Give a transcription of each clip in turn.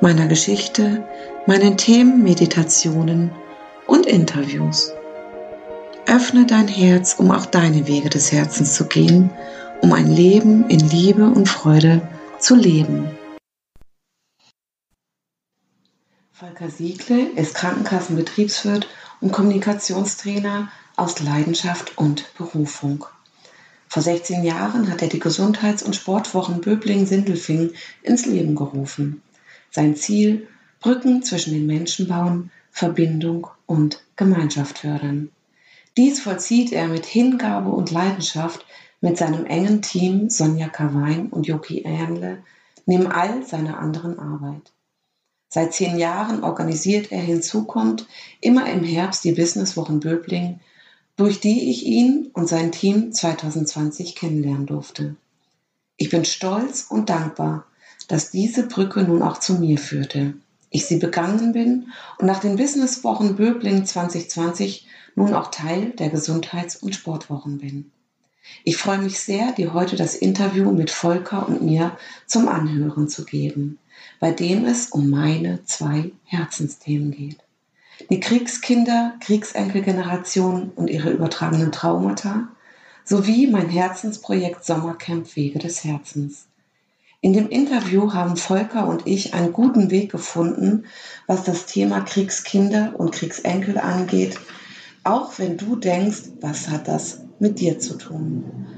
meiner Geschichte, meinen Themen, Meditationen und Interviews. Öffne dein Herz, um auch deine Wege des Herzens zu gehen, um ein Leben in Liebe und Freude zu leben. Volker Siegle ist Krankenkassenbetriebswirt und Kommunikationstrainer aus Leidenschaft und Berufung. Vor 16 Jahren hat er die Gesundheits- und Sportwochen Böbling-Sindelfingen ins Leben gerufen. Sein Ziel, Brücken zwischen den Menschen bauen, Verbindung und Gemeinschaft fördern. Dies vollzieht er mit Hingabe und Leidenschaft mit seinem engen Team Sonja Kawein und Joki Ernle neben all seiner anderen Arbeit. Seit zehn Jahren organisiert er hinzukommt immer im Herbst die Businesswochen Böbling, durch die ich ihn und sein Team 2020 kennenlernen durfte. Ich bin stolz und dankbar, dass diese Brücke nun auch zu mir führte. Ich sie begangen bin und nach den Businesswochen Böbling 2020 nun auch Teil der Gesundheits- und Sportwochen bin. Ich freue mich sehr, dir heute das Interview mit Volker und mir zum Anhören zu geben, bei dem es um meine zwei Herzensthemen geht. Die Kriegskinder, Kriegsenkelgeneration und ihre übertragenen Traumata sowie mein Herzensprojekt Sommercamp Wege des Herzens. In dem Interview haben Volker und ich einen guten Weg gefunden, was das Thema Kriegskinder und Kriegsenkel angeht, auch wenn du denkst, was hat das mit dir zu tun?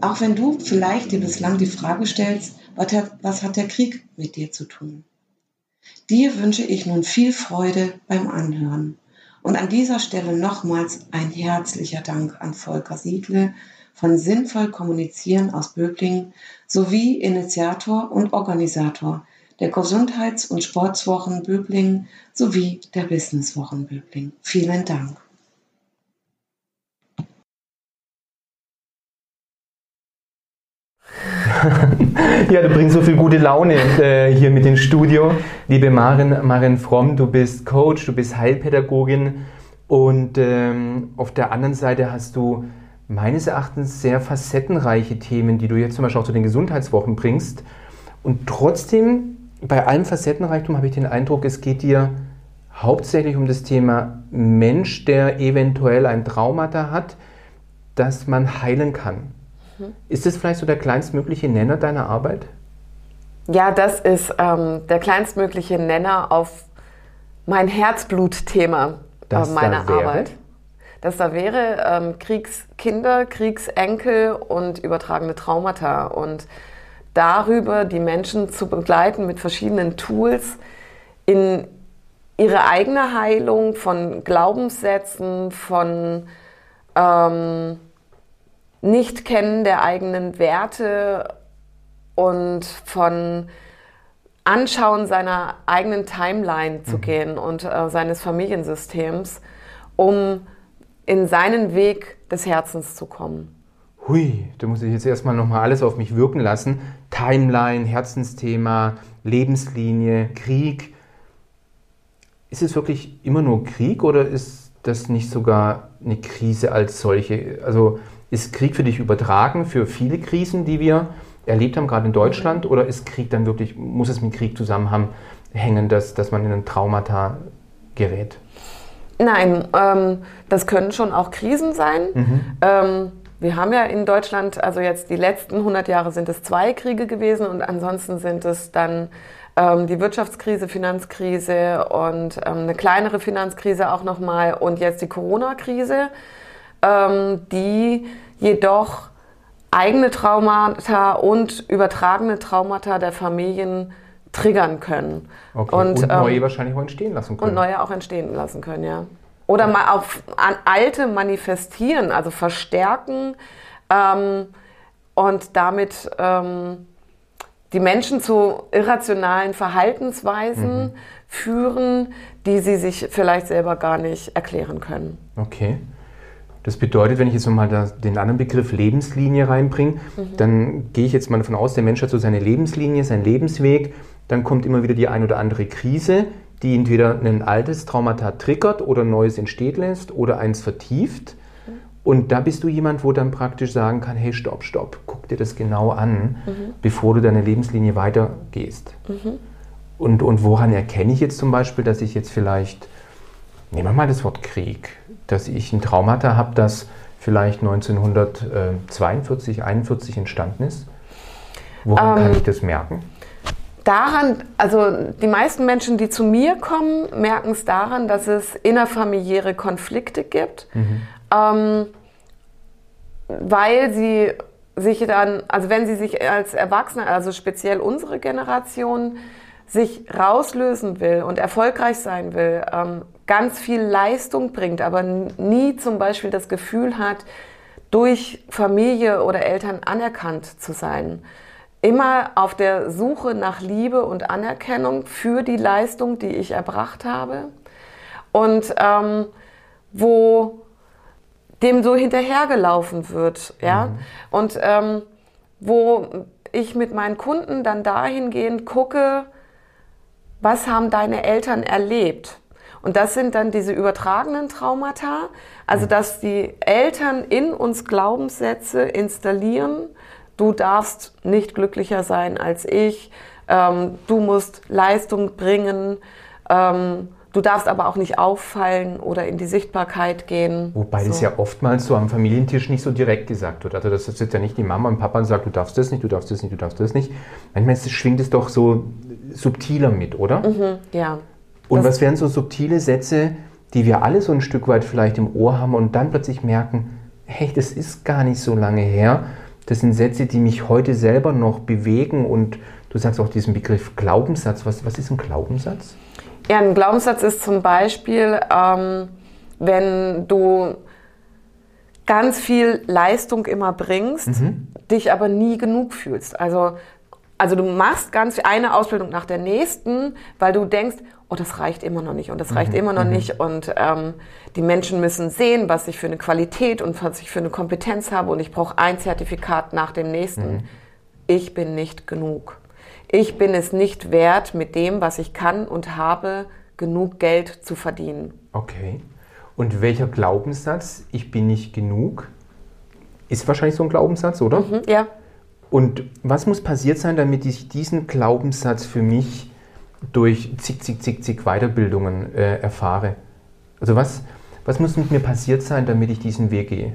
Auch wenn du vielleicht dir bislang die Frage stellst, was hat der Krieg mit dir zu tun? Dir wünsche ich nun viel Freude beim Anhören. Und an dieser Stelle nochmals ein herzlicher Dank an Volker Siegle von Sinnvoll Kommunizieren aus Böblingen sowie Initiator und Organisator der Gesundheits- und Sportswochen Böblingen sowie der Businesswochen Böblingen. Vielen Dank. ja, du bringst so viel gute Laune äh, hier mit ins Studio. Liebe Maren, Maren Fromm, du bist Coach, du bist Heilpädagogin und ähm, auf der anderen Seite hast du meines Erachtens sehr facettenreiche Themen, die du jetzt zum Beispiel auch zu den Gesundheitswochen bringst. Und trotzdem, bei allem Facettenreichtum habe ich den Eindruck, es geht dir hauptsächlich um das Thema Mensch, der eventuell ein Traumata hat, das man heilen kann. Mhm. Ist das vielleicht so der kleinstmögliche Nenner deiner Arbeit? Ja, das ist ähm, der kleinstmögliche Nenner auf mein Herzblutthema äh, meiner Arbeit dass da wäre ähm, Kriegskinder, Kriegsenkel und übertragene Traumata und darüber die Menschen zu begleiten mit verschiedenen Tools in ihre eigene Heilung von Glaubenssätzen, von ähm, Nicht-Kennen der eigenen Werte und von Anschauen seiner eigenen Timeline zu mhm. gehen und äh, seines Familiensystems, um in seinen Weg des Herzens zu kommen. Hui, da muss ich jetzt erstmal nochmal alles auf mich wirken lassen. Timeline, Herzensthema, Lebenslinie, Krieg. Ist es wirklich immer nur Krieg oder ist das nicht sogar eine Krise als solche? Also ist Krieg für dich übertragen für viele Krisen, die wir erlebt haben, gerade in Deutschland? Oder ist Krieg dann wirklich, muss es mit Krieg zusammenhängen, dass, dass man in ein Traumata gerät? Nein, ähm, das können schon auch Krisen sein. Mhm. Ähm, wir haben ja in Deutschland, also jetzt die letzten 100 Jahre sind es zwei Kriege gewesen und ansonsten sind es dann ähm, die Wirtschaftskrise, Finanzkrise und ähm, eine kleinere Finanzkrise auch nochmal und jetzt die Corona-Krise, ähm, die jedoch eigene Traumata und übertragene Traumata der Familien triggern können. Okay. Und, und neue ähm, wahrscheinlich auch entstehen lassen können. Und neue auch entstehen lassen können, ja. Oder mal auf an alte manifestieren, also verstärken ähm, und damit ähm, die Menschen zu irrationalen Verhaltensweisen mhm. führen, die sie sich vielleicht selber gar nicht erklären können. Okay. Das bedeutet, wenn ich jetzt nochmal den anderen Begriff Lebenslinie reinbringe, mhm. dann gehe ich jetzt mal davon aus, der Mensch hat so seine Lebenslinie, seinen Lebensweg, dann kommt immer wieder die ein oder andere Krise, die entweder ein altes Traumata triggert oder Neues entsteht lässt oder eins vertieft. Und da bist du jemand, wo dann praktisch sagen kann, hey, stopp, stopp, guck dir das genau an, mhm. bevor du deine Lebenslinie weitergehst. Mhm. Und, und woran erkenne ich jetzt zum Beispiel, dass ich jetzt vielleicht, nehmen wir mal das Wort Krieg, dass ich ein Traumata habe, das vielleicht 1942, 41 entstanden ist? Woran ähm, kann ich das merken? Daran, also die meisten Menschen, die zu mir kommen, merken es daran, dass es innerfamiliäre Konflikte gibt. Mhm. Ähm, weil sie sich dann, also wenn sie sich als Erwachsene, also speziell unsere Generation, sich rauslösen will und erfolgreich sein will, ähm, ganz viel Leistung bringt, aber nie zum Beispiel das Gefühl hat, durch Familie oder Eltern anerkannt zu sein. Immer auf der Suche nach Liebe und Anerkennung für die Leistung, die ich erbracht habe. Und ähm, wo dem so hinterhergelaufen wird. Ja? Mhm. Und ähm, wo ich mit meinen Kunden dann dahingehend gucke, was haben deine Eltern erlebt? Und das sind dann diese übertragenen Traumata, also mhm. dass die Eltern in uns Glaubenssätze installieren, du darfst nicht glücklicher sein als ich, ähm, du musst Leistung bringen, ähm, Du darfst aber auch nicht auffallen oder in die Sichtbarkeit gehen. Wobei so. das ja oftmals so am Familientisch nicht so direkt gesagt wird. Also das sitzt ja nicht die Mama und Papa und sagt, du darfst das nicht, du darfst das nicht, du darfst das nicht. Manchmal schwingt es doch so subtiler mit, oder? Mhm, ja. Und das was wären so subtile Sätze, die wir alle so ein Stück weit vielleicht im Ohr haben und dann plötzlich merken, hey, das ist gar nicht so lange her. Das sind Sätze, die mich heute selber noch bewegen und du sagst auch diesen Begriff Glaubenssatz. Was, was ist ein Glaubenssatz? Ja, ein Glaubenssatz ist zum Beispiel, ähm, wenn du ganz viel Leistung immer bringst, mhm. dich aber nie genug fühlst. Also, also du machst ganz eine Ausbildung nach der nächsten, weil du denkst, oh, das reicht immer noch nicht und das reicht mhm. immer noch mhm. nicht und ähm, die Menschen müssen sehen, was ich für eine Qualität und was ich für eine Kompetenz habe und ich brauche ein Zertifikat nach dem nächsten. Mhm. Ich bin nicht genug ich bin es nicht wert, mit dem, was ich kann und habe, genug Geld zu verdienen. Okay. Und welcher Glaubenssatz, ich bin nicht genug, ist wahrscheinlich so ein Glaubenssatz, oder? Mhm, ja. Und was muss passiert sein, damit ich diesen Glaubenssatz für mich durch zig, zig, zig, zig Weiterbildungen äh, erfahre? Also was, was muss mit mir passiert sein, damit ich diesen Weg gehe?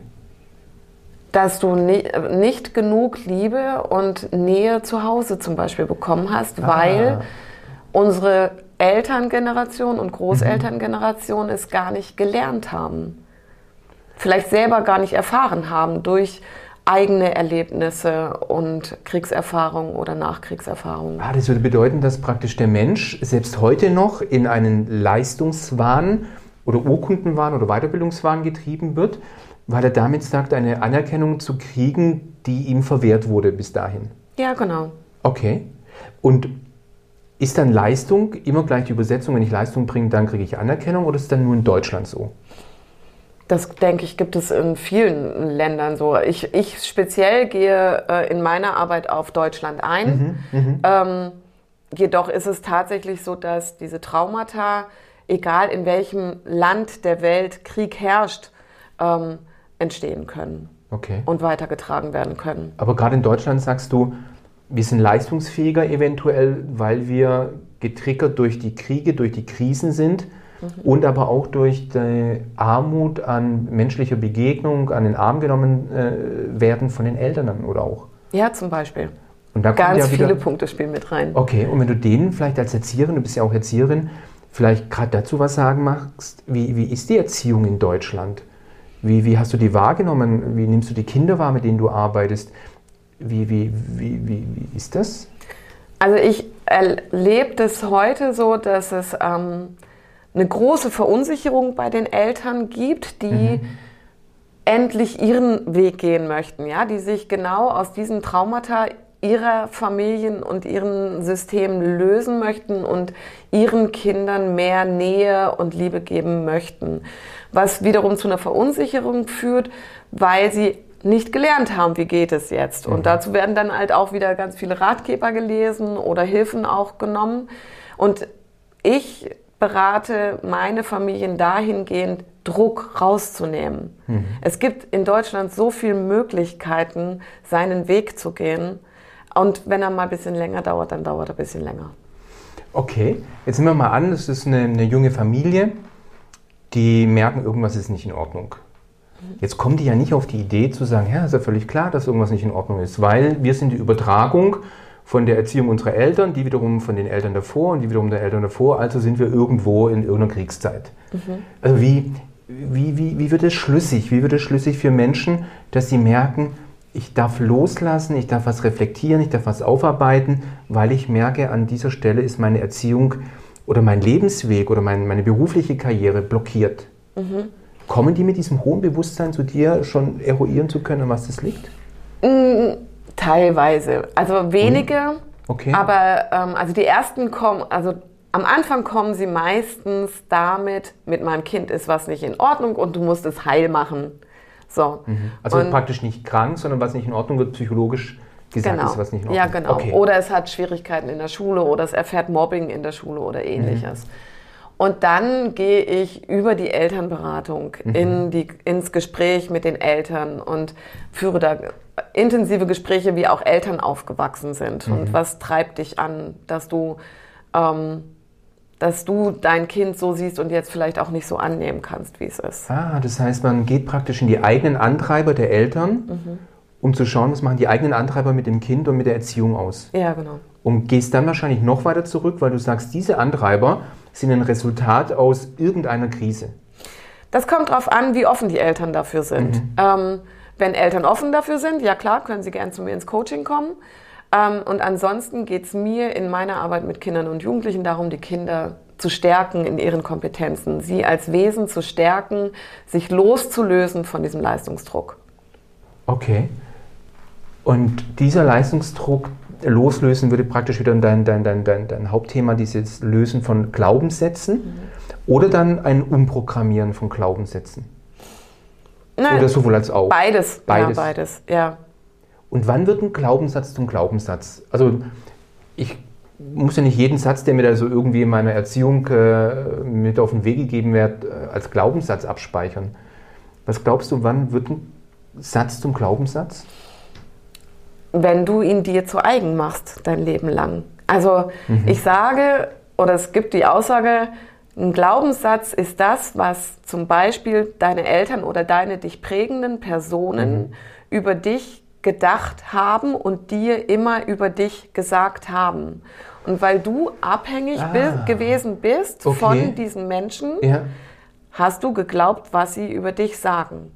dass du nicht genug Liebe und Nähe zu Hause zum Beispiel bekommen hast, ah. weil unsere Elterngeneration und Großelterngeneration mhm. es gar nicht gelernt haben. Vielleicht selber gar nicht erfahren haben durch eigene Erlebnisse und Kriegserfahrungen oder Nachkriegserfahrungen. Ah, das würde bedeuten, dass praktisch der Mensch selbst heute noch in einen Leistungswahn oder Urkundenwahn oder Weiterbildungswahn getrieben wird weil er damit sagt, eine Anerkennung zu kriegen, die ihm verwehrt wurde bis dahin. Ja, genau. Okay. Und ist dann Leistung immer gleich die Übersetzung, wenn ich Leistung bringe, dann kriege ich Anerkennung oder ist es dann nur in Deutschland so? Das denke ich, gibt es in vielen Ländern so. Ich, ich speziell gehe äh, in meiner Arbeit auf Deutschland ein. Mhm, mhm. ähm, jedoch ist es tatsächlich so, dass diese Traumata, egal in welchem Land der Welt Krieg herrscht, ähm, entstehen können okay. und weitergetragen werden können. Aber gerade in Deutschland sagst du, wir sind leistungsfähiger eventuell, weil wir getriggert durch die Kriege, durch die Krisen sind mhm. und aber auch durch die Armut an menschlicher Begegnung, an den Arm genommen äh, werden von den Eltern oder auch. Ja, zum Beispiel. Und da Ganz ja wieder, viele Punkte spielen mit rein. Okay, und wenn du denen vielleicht als Erzieherin, du bist ja auch Erzieherin, vielleicht gerade dazu was sagen magst, wie, wie ist die Erziehung in Deutschland? Wie, wie hast du die wahrgenommen? Wie nimmst du die Kinder wahr, mit denen du arbeitest? Wie, wie, wie, wie, wie ist das? Also ich erlebe das heute so, dass es ähm, eine große Verunsicherung bei den Eltern gibt, die mhm. endlich ihren Weg gehen möchten, ja, die sich genau aus diesen Traumata ihrer Familien und ihren Systemen lösen möchten und ihren Kindern mehr Nähe und Liebe geben möchten. Was wiederum zu einer Verunsicherung führt, weil sie nicht gelernt haben, wie geht es jetzt. Und mhm. dazu werden dann halt auch wieder ganz viele Ratgeber gelesen oder Hilfen auch genommen. Und ich berate meine Familien dahingehend, Druck rauszunehmen. Mhm. Es gibt in Deutschland so viele Möglichkeiten, seinen Weg zu gehen. Und wenn er mal ein bisschen länger dauert, dann dauert er ein bisschen länger. Okay, jetzt nehmen wir mal an, es ist eine, eine junge Familie, die merken, irgendwas ist nicht in Ordnung. Jetzt kommen die ja nicht auf die Idee zu sagen, ja, ist ja völlig klar, dass irgendwas nicht in Ordnung ist, weil wir sind die Übertragung von der Erziehung unserer Eltern, die wiederum von den Eltern davor und die wiederum der Eltern davor, also sind wir irgendwo in irgendeiner Kriegszeit. Mhm. Also wie, wie, wie, wie wird es schlüssig? Wie wird es schlüssig für Menschen, dass sie merken, ich darf loslassen, ich darf was reflektieren, ich darf was aufarbeiten, weil ich merke, an dieser Stelle ist meine Erziehung oder mein Lebensweg oder mein, meine berufliche Karriere blockiert. Mhm. Kommen die mit diesem hohen Bewusstsein zu dir, schon eruieren zu können, was das liegt? Mm, teilweise. Also wenige. Mhm. Okay. Aber ähm, also die ersten kommen, also am Anfang kommen sie meistens damit, mit meinem Kind ist was nicht in Ordnung und du musst es heil machen. So. Mhm. Also und, praktisch nicht krank, sondern was nicht in Ordnung wird, psychologisch gesagt genau. ist, was nicht in Ordnung Ja, genau. Okay. Oder es hat Schwierigkeiten in der Schule oder es erfährt Mobbing in der Schule oder ähnliches. Mhm. Und dann gehe ich über die Elternberatung mhm. in die, ins Gespräch mit den Eltern und führe da intensive Gespräche, wie auch Eltern aufgewachsen sind. Mhm. Und was treibt dich an, dass du ähm, dass du dein Kind so siehst und jetzt vielleicht auch nicht so annehmen kannst, wie es ist. Ah, das heißt, man geht praktisch in die eigenen Antreiber der Eltern, mhm. um zu schauen, was machen die eigenen Antreiber mit dem Kind und mit der Erziehung aus. Ja, genau. Und gehst dann wahrscheinlich noch weiter zurück, weil du sagst, diese Antreiber sind ein Resultat aus irgendeiner Krise. Das kommt darauf an, wie offen die Eltern dafür sind. Mhm. Ähm, wenn Eltern offen dafür sind, ja klar, können sie gerne zu mir ins Coaching kommen. Ähm, und ansonsten geht es mir in meiner Arbeit mit Kindern und Jugendlichen darum, die Kinder zu stärken in ihren Kompetenzen, sie als Wesen zu stärken, sich loszulösen von diesem Leistungsdruck. Okay. Und dieser Leistungsdruck loslösen würde praktisch wieder dein, dein, dein, dein, dein Hauptthema, dieses Lösen von Glaubenssätzen mhm. oder dann ein Umprogrammieren von Glaubenssätzen? Nein, oder sowohl als auch? Beides. Beides. Ja, beides, ja. Und wann wird ein Glaubenssatz zum Glaubenssatz? Also ich muss ja nicht jeden Satz, der mir da so irgendwie in meiner Erziehung äh, mit auf den Weg gegeben wird, äh, als Glaubenssatz abspeichern. Was glaubst du, wann wird ein Satz zum Glaubenssatz? Wenn du ihn dir zu eigen machst, dein Leben lang. Also mhm. ich sage, oder es gibt die Aussage, ein Glaubenssatz ist das, was zum Beispiel deine Eltern oder deine dich prägenden Personen mhm. über dich gedacht haben und dir immer über dich gesagt haben. Und weil du abhängig ah, bist, gewesen bist okay. von diesen Menschen, ja. hast du geglaubt, was sie über dich sagen.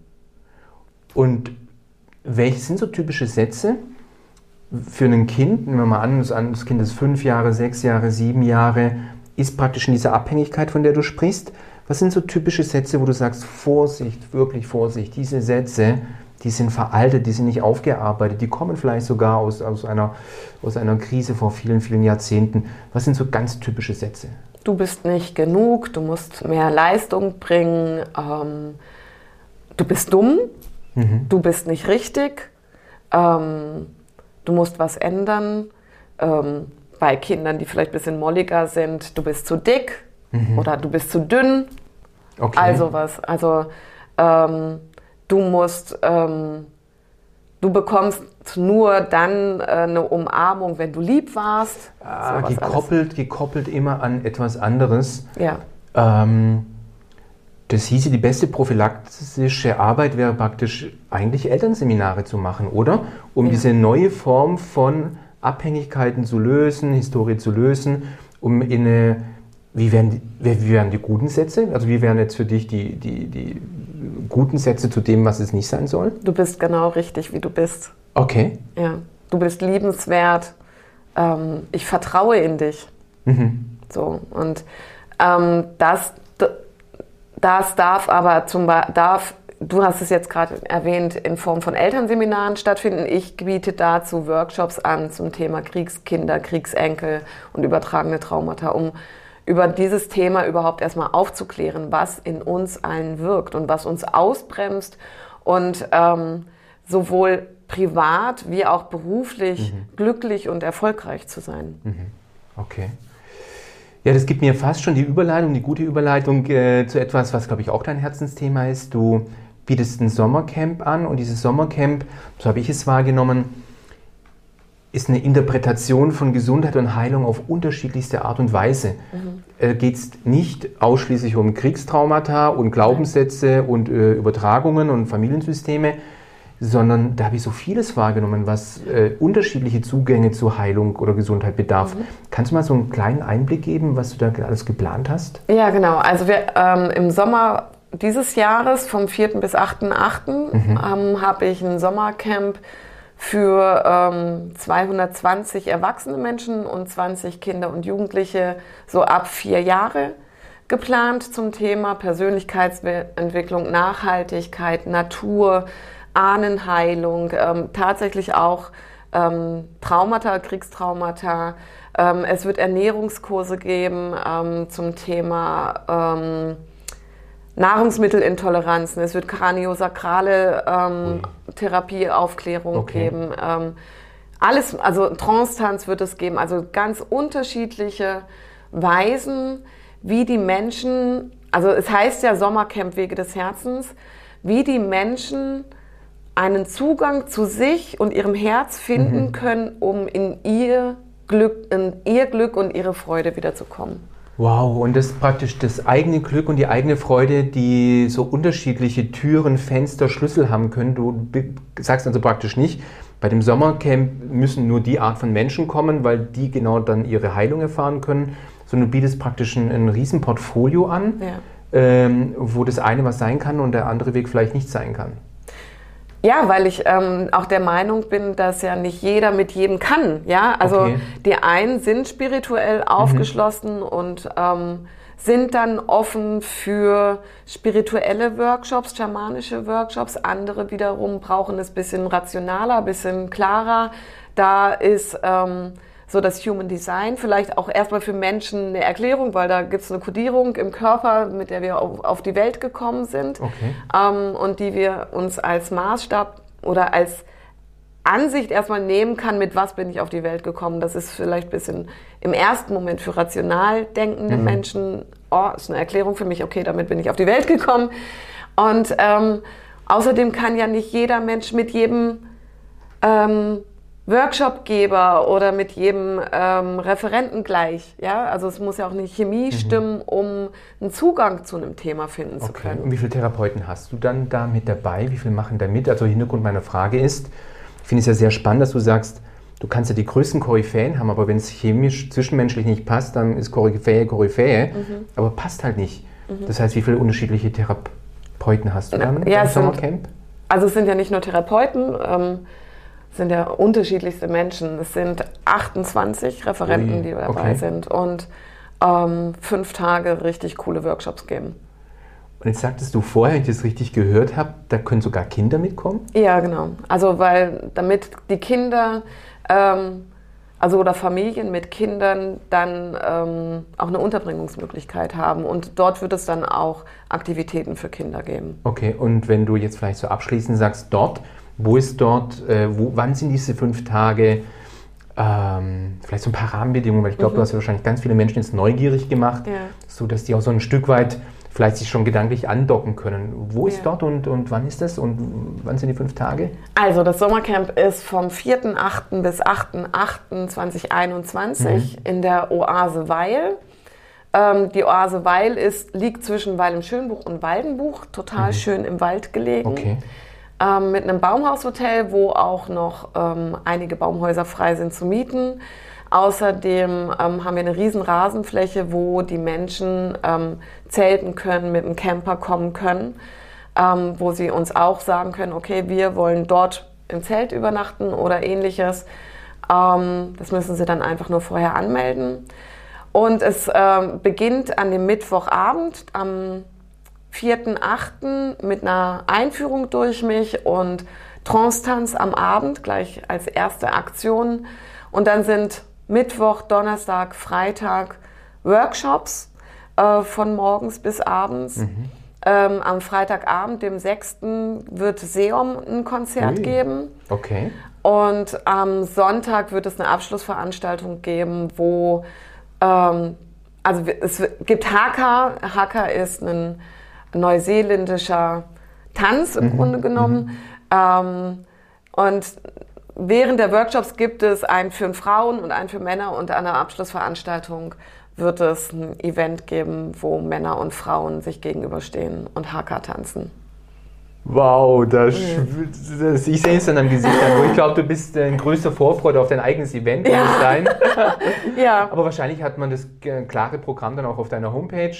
Und welche sind so typische Sätze für ein Kind? Nehmen wir mal an, das Kind ist fünf Jahre, sechs Jahre, sieben Jahre, ist praktisch in dieser Abhängigkeit, von der du sprichst. Was sind so typische Sätze, wo du sagst, Vorsicht, wirklich Vorsicht, diese Sätze die sind veraltet, die sind nicht aufgearbeitet, die kommen vielleicht sogar aus, aus, einer, aus einer Krise vor vielen, vielen Jahrzehnten. Was sind so ganz typische Sätze? Du bist nicht genug, du musst mehr Leistung bringen, ähm, du bist dumm, mhm. du bist nicht richtig, ähm, du musst was ändern. Ähm, bei Kindern, die vielleicht ein bisschen molliger sind, du bist zu dick mhm. oder du bist zu dünn. Okay. Also was. Also ähm, du musst, ähm, du bekommst nur dann äh, eine Umarmung, wenn du lieb warst. Ah, gekoppelt, gekoppelt immer an etwas anderes. Ja. Ähm, das hieße, die beste prophylaktische Arbeit wäre praktisch eigentlich Elternseminare zu machen, oder? Um ja. diese neue Form von Abhängigkeiten zu lösen, Historie zu lösen, um in eine, wie wären die, wie wären die guten Sätze? Also wie wären jetzt für dich die, die, die guten Sätze zu dem, was es nicht sein soll? Du bist genau richtig, wie du bist. Okay. Ja, du bist liebenswert. Ähm, ich vertraue in dich. Mhm. So und ähm, das, das darf aber zum darf du hast es jetzt gerade erwähnt, in Form von Elternseminaren stattfinden. Ich biete dazu Workshops an zum Thema Kriegskinder, Kriegsenkel und übertragene Traumata, um über dieses Thema überhaupt erstmal aufzuklären, was in uns allen wirkt und was uns ausbremst und ähm, sowohl privat wie auch beruflich mhm. glücklich und erfolgreich zu sein. Mhm. Okay. Ja, das gibt mir fast schon die Überleitung, die gute Überleitung äh, zu etwas, was, glaube ich, auch dein Herzensthema ist. Du bietest ein Sommercamp an und dieses Sommercamp, so habe ich es wahrgenommen, ist eine Interpretation von Gesundheit und Heilung auf unterschiedlichste Art und Weise. Mhm. Äh, Geht es nicht ausschließlich um Kriegstraumata und Glaubenssätze und äh, Übertragungen und Familiensysteme, sondern da habe ich so vieles wahrgenommen, was äh, unterschiedliche Zugänge zur Heilung oder Gesundheit bedarf. Mhm. Kannst du mal so einen kleinen Einblick geben, was du da alles geplant hast? Ja, genau. Also wir, ähm, im Sommer dieses Jahres, vom 4. bis 8.8., mhm. ähm, habe ich ein Sommercamp für ähm, 220 erwachsene Menschen und 20 Kinder und Jugendliche so ab vier Jahre geplant zum Thema Persönlichkeitsentwicklung, Nachhaltigkeit, Natur, Ahnenheilung, ähm, tatsächlich auch ähm, Traumata, Kriegstraumata. Ähm, es wird Ernährungskurse geben ähm, zum Thema ähm, Nahrungsmittelintoleranzen. Es wird kraniosakrale ähm, Therapieaufklärung okay. geben. alles, also Trance-Tanz wird es geben. Also ganz unterschiedliche Weisen, wie die Menschen, also es heißt ja Sommercamp Wege des Herzens, wie die Menschen einen Zugang zu sich und ihrem Herz finden mhm. können, um in ihr Glück, in ihr Glück und ihre Freude wiederzukommen. Wow, und das ist praktisch das eigene Glück und die eigene Freude, die so unterschiedliche Türen, Fenster, Schlüssel haben können. Du sagst also praktisch nicht, bei dem Sommercamp müssen nur die Art von Menschen kommen, weil die genau dann ihre Heilung erfahren können, sondern du bietest praktisch ein, ein Riesenportfolio an, ja. ähm, wo das eine was sein kann und der andere Weg vielleicht nicht sein kann. Ja, weil ich ähm, auch der Meinung bin, dass ja nicht jeder mit jedem kann. Ja, also okay. die einen sind spirituell mhm. aufgeschlossen mhm. und ähm, sind dann offen für spirituelle Workshops, schamanische Workshops. Andere wiederum brauchen es bisschen rationaler, bisschen klarer. Da ist ähm, so das Human Design vielleicht auch erstmal für Menschen eine Erklärung, weil da gibt es eine Kodierung im Körper, mit der wir auf, die Welt gekommen sind okay. ähm, und die wir uns als Maßstab oder als Ansicht erstmal nehmen kann, mit was bin ich auf die Welt gekommen. Das ist vielleicht ein bisschen im ersten Moment für rational denkende mhm. Menschen, oh, ist eine Erklärung für mich, okay, damit bin ich auf die Welt gekommen. Und ähm, außerdem kann ja nicht jeder Mensch mit jedem ähm, Workshopgeber oder mit jedem ähm, Referenten gleich. Ja? Also es muss ja auch eine Chemie mhm. stimmen, um einen Zugang zu einem Thema finden okay. zu können. Und wie viele Therapeuten hast du dann da mit dabei? Wie viele machen da mit? Also Hintergrund meiner Frage ist, ich finde es ja sehr spannend, dass du sagst, du kannst ja die größten Koryphäen haben, aber wenn es chemisch, zwischenmenschlich nicht passt, dann ist Koryphäe Koryphäe, mhm. aber passt halt nicht. Mhm. Das heißt, wie viele unterschiedliche Therapeuten hast du dann ja, im Sommercamp? Also es sind ja nicht nur Therapeuten, ähm, sind ja unterschiedlichste Menschen. Es sind 28 Referenten, Ui, die dabei okay. sind und ähm, fünf Tage richtig coole Workshops geben. Und jetzt sagtest du vorher, wenn ich das richtig gehört habe, da können sogar Kinder mitkommen? Ja, genau. Also weil damit die Kinder, ähm, also oder Familien mit Kindern dann ähm, auch eine Unterbringungsmöglichkeit haben. Und dort wird es dann auch Aktivitäten für Kinder geben. Okay, und wenn du jetzt vielleicht so abschließend sagst, dort wo ist dort, äh, wo, wann sind diese fünf Tage? Ähm, vielleicht so ein paar Rahmenbedingungen, weil ich glaube, mhm. du hast ja wahrscheinlich ganz viele Menschen jetzt neugierig gemacht, ja. so dass die auch so ein Stück weit vielleicht sich schon gedanklich andocken können. Wo ist ja. dort und, und wann ist das und wann sind die fünf Tage? Also das Sommercamp ist vom 4.8. bis 8.8.2021 mhm. in der Oase Weil. Ähm, die Oase Weil ist, liegt zwischen Weil im Schönbuch und Waldenbuch, total mhm. schön im Wald gelegen. Okay ähm, mit einem Baumhaushotel, wo auch noch ähm, einige Baumhäuser frei sind zu mieten. Außerdem ähm, haben wir eine riesen Rasenfläche, wo die Menschen ähm, zelten können, mit einem Camper kommen können, ähm, wo sie uns auch sagen können, okay, wir wollen dort im Zelt übernachten oder ähnliches. Ähm, das müssen sie dann einfach nur vorher anmelden. Und es beginnt an dem Mittwochabend am 4.8. mit einer Einführung durch mich und Trance-Tanz am Abend gleich als erste Aktion. Und dann sind Mittwoch, Donnerstag, Freitag Workshops äh, von morgens bis abends. Mhm. Ähm, am Freitagabend, dem 6., wird Seom ein Konzert Ui. geben. Okay. Und am Sonntag wird es eine Abschlussveranstaltung geben, wo ähm, also es gibt Haka. Haka ist ein neuseeländischer Tanz im mhm. Grunde genommen. Mhm. Ähm, und während der Workshops gibt es einen für Frauen und einen für Männer und an der Abschlussveranstaltung wird es ein Event geben, wo Männer und Frauen sich gegenüberstehen und Haka tanzen. Wow, das, das, ich sehe es an deinem Gesicht Ich glaube, du bist ein größter Vorfreude auf dein eigenes Event, kann ja. sein? ja. Aber wahrscheinlich hat man das klare Programm dann auch auf deiner Homepage.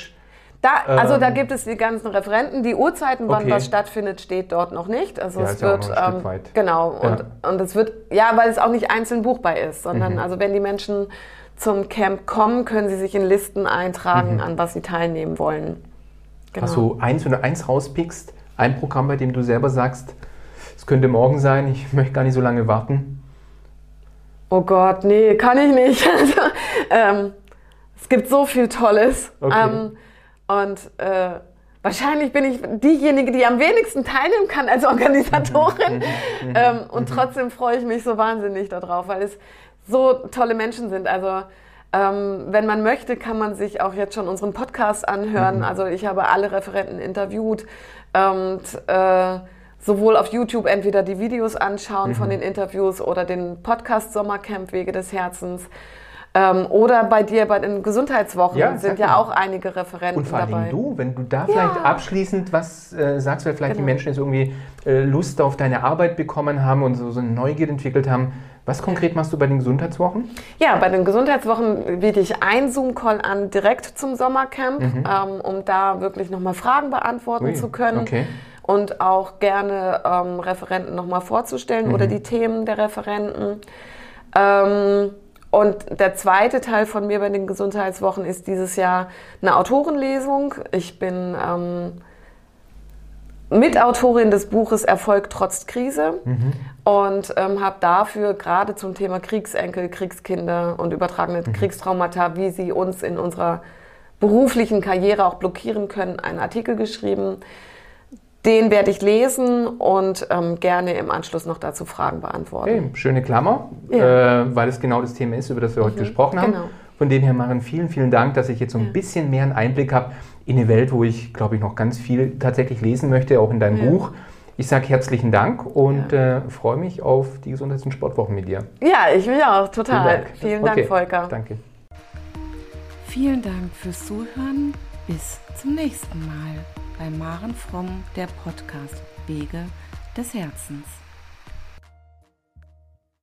Da, also ähm, da gibt es die ganzen Referenten. Die Uhrzeiten, wann okay. was stattfindet, steht dort noch nicht. Also ja, es wird ähm, genau und, ja. und es wird ja, weil es auch nicht einzeln buchbar ist, sondern mhm. also wenn die Menschen zum Camp kommen, können sie sich in Listen eintragen, mhm. an was sie teilnehmen wollen. Genau. Also eins, wenn du eins rauspickst, ein Programm, bei dem du selber sagst, es könnte morgen sein, ich möchte gar nicht so lange warten? Oh Gott, nee, kann ich nicht. Also, ähm, es gibt so viel Tolles. Okay. Ähm, und äh, wahrscheinlich bin ich diejenige, die am wenigsten teilnehmen kann als Organisatorin. Mhm, mhm, mhm, ähm, und trotzdem freue ich mich so wahnsinnig darauf, weil es so tolle Menschen sind. Also ähm, wenn man möchte, kann man sich auch jetzt schon unseren Podcast anhören. Also ich habe alle Referenten interviewt. Und äh, sowohl auf YouTube entweder die Videos anschauen von den Interviews oder den Podcast Sommercamp Wege des Herzens. Ähm, oder bei dir bei den Gesundheitswochen ja, sind ja auch einige Referenten Und vor allem dabei. du, wenn du da vielleicht ja. abschließend was äh, sagst, weil vielleicht genau. die Menschen jetzt irgendwie äh, Lust auf deine Arbeit bekommen haben und so, so eine Neugier entwickelt haben. Was konkret machst du bei den Gesundheitswochen? Ja, bei den Gesundheitswochen biete ich einen Zoom-Call an direkt zum Sommercamp, mhm. ähm, um da wirklich nochmal Fragen beantworten Ui, zu können. Okay. Und auch gerne ähm, Referenten nochmal vorzustellen mhm. oder die Themen der Referenten. Ähm, und der zweite Teil von mir bei den Gesundheitswochen ist dieses Jahr eine Autorenlesung. Ich bin ähm, Mitautorin des Buches Erfolg trotz Krise mhm. und ähm, habe dafür gerade zum Thema Kriegsenkel, Kriegskinder und übertragene mhm. Kriegstraumata, wie sie uns in unserer beruflichen Karriere auch blockieren können, einen Artikel geschrieben. Den werde ich lesen und ähm, gerne im Anschluss noch dazu Fragen beantworten. Okay, schöne Klammer, ja. äh, weil es genau das Thema ist, über das wir mhm. heute gesprochen haben. Genau. Von dem her, Maren, vielen, vielen Dank, dass ich jetzt so ein ja. bisschen mehr einen Einblick habe in eine Welt, wo ich, glaube ich, noch ganz viel tatsächlich lesen möchte, auch in deinem ja. Buch. Ich sage herzlichen Dank und ja. äh, freue mich auf die Gesundheits- und Sportwochen mit dir. Ja, ich mich auch, total. Vielen Dank, Vielen Dank okay. Volker. Danke. Vielen Dank fürs Zuhören. Bis zum nächsten Mal bei Maren Fromm, der Podcast Wege des Herzens.